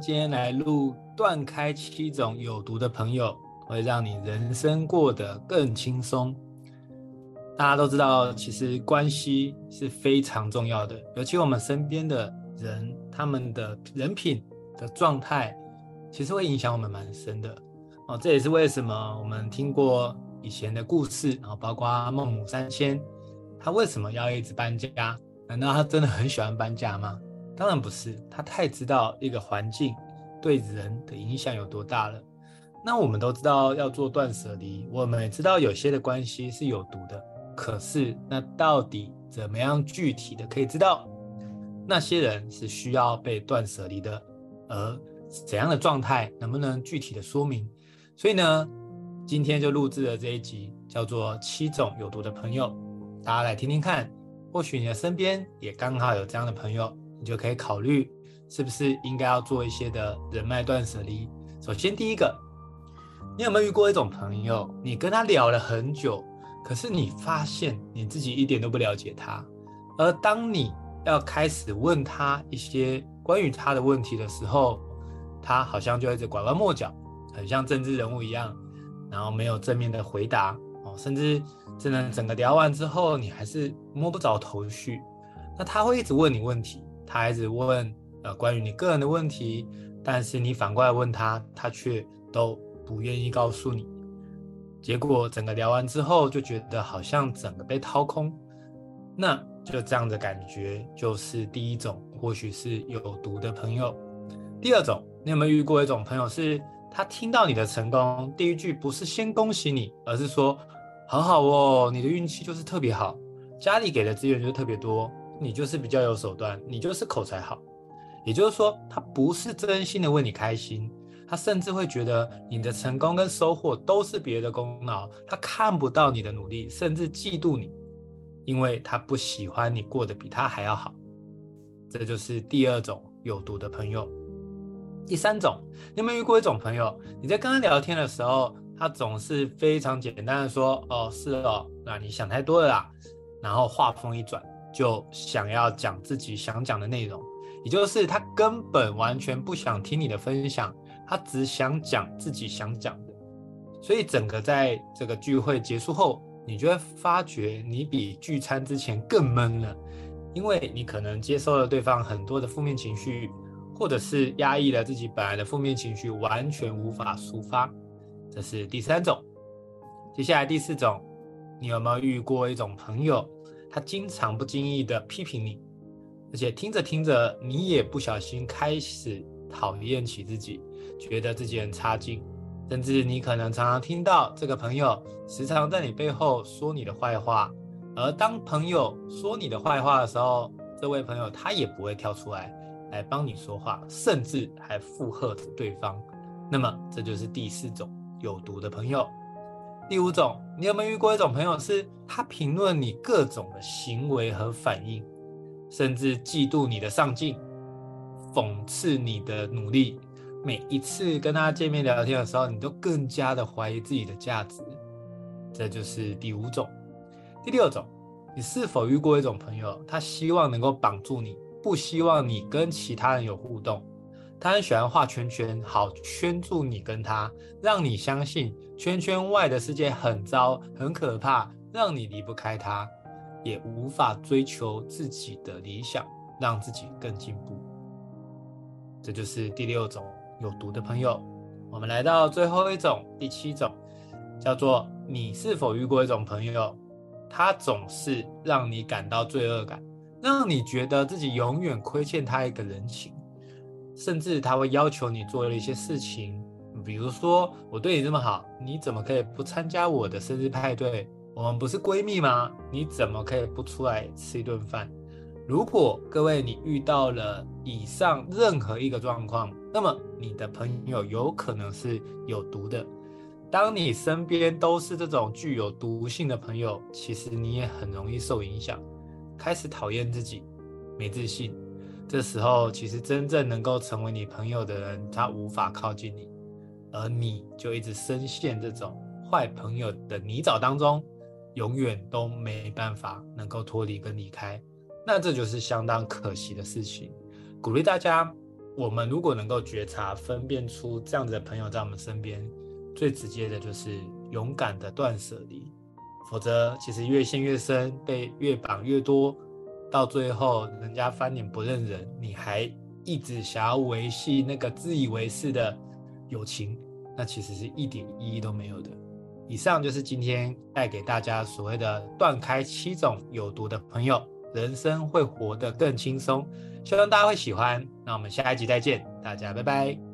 今天来录断开七种有毒的朋友，会让你人生过得更轻松。大家都知道，其实关系是非常重要的，尤其我们身边的人，他们的人品的状态，其实会影响我们蛮深的。哦，这也是为什么我们听过以前的故事，然后包括孟母三迁，他为什么要一直搬家？难道他真的很喜欢搬家吗？当然不是，他太知道一个环境对人的影响有多大了。那我们都知道要做断舍离，我们也知道有些的关系是有毒的。可是，那到底怎么样具体的可以知道那些人是需要被断舍离的？而怎样的状态能不能具体的说明？所以呢，今天就录制了这一集，叫做《七种有毒的朋友》，大家来听听看。或许你的身边也刚好有这样的朋友。你就可以考虑是不是应该要做一些的人脉断舍离。首先，第一个，你有没有遇过一种朋友，你跟他聊了很久，可是你发现你自己一点都不了解他，而当你要开始问他一些关于他的问题的时候，他好像就一直拐弯抹角，很像政治人物一样，然后没有正面的回答哦，甚至真的整个聊完之后，你还是摸不着头绪。那他会一直问你问题。他还是问呃关于你个人的问题，但是你反过来问他，他却都不愿意告诉你。结果整个聊完之后，就觉得好像整个被掏空。那就这样的感觉，就是第一种，或许是有毒的朋友。第二种，你有没有遇过一种朋友，是他听到你的成功，第一句不是先恭喜你，而是说很好哦，你的运气就是特别好，家里给的资源就特别多。你就是比较有手段，你就是口才好，也就是说，他不是真心的为你开心，他甚至会觉得你的成功跟收获都是别的功劳，他看不到你的努力，甚至嫉妒你，因为他不喜欢你过得比他还要好。这就是第二种有毒的朋友。第三种，你有没有遇过一种朋友？你在跟他聊天的时候，他总是非常简单的说：“哦，是哦，那你想太多了啦。”然后话锋一转。就想要讲自己想讲的内容，也就是他根本完全不想听你的分享，他只想讲自己想讲的。所以整个在这个聚会结束后，你就会发觉你比聚餐之前更闷了，因为你可能接受了对方很多的负面情绪，或者是压抑了自己本来的负面情绪，完全无法抒发。这是第三种。接下来第四种，你有没有遇过一种朋友？他经常不经意的批评你，而且听着听着，你也不小心开始讨厌起自己，觉得自己很差劲，甚至你可能常常听到这个朋友时常在你背后说你的坏话，而当朋友说你的坏话的时候，这位朋友他也不会跳出来来帮你说话，甚至还附和着对方。那么这就是第四种有毒的朋友。第五种，你有没有遇过一种朋友，是他评论你各种的行为和反应，甚至嫉妒你的上进，讽刺你的努力。每一次跟他见面聊天的时候，你都更加的怀疑自己的价值。这就是第五种。第六种，你是否遇过一种朋友，他希望能够绑住你，不希望你跟其他人有互动。他很喜欢画圈圈，好圈住你跟他，让你相信圈圈外的世界很糟、很可怕，让你离不开他，也无法追求自己的理想，让自己更进步。这就是第六种有毒的朋友。我们来到最后一种，第七种，叫做你是否遇过一种朋友，他总是让你感到罪恶感，让你觉得自己永远亏欠他一个人情。甚至他会要求你做了一些事情，比如说我对你这么好，你怎么可以不参加我的生日派对？我们不是闺蜜吗？你怎么可以不出来吃一顿饭？如果各位你遇到了以上任何一个状况，那么你的朋友有可能是有毒的。当你身边都是这种具有毒性的朋友，其实你也很容易受影响，开始讨厌自己，没自信。这时候，其实真正能够成为你朋友的人，他无法靠近你，而你就一直深陷这种坏朋友的泥沼当中，永远都没办法能够脱离跟离开。那这就是相当可惜的事情。鼓励大家，我们如果能够觉察、分辨出这样子的朋友在我们身边，最直接的就是勇敢的断舍离。否则，其实越陷越深，被越绑越多，到最后人家翻脸不认人，你还一直想要维系那个自以为是的友情，那其实是一点意义都没有的。以上就是今天带给大家所谓的断开七种有毒的朋友，人生会活得更轻松。希望大家会喜欢。那我们下一集再见，大家拜拜。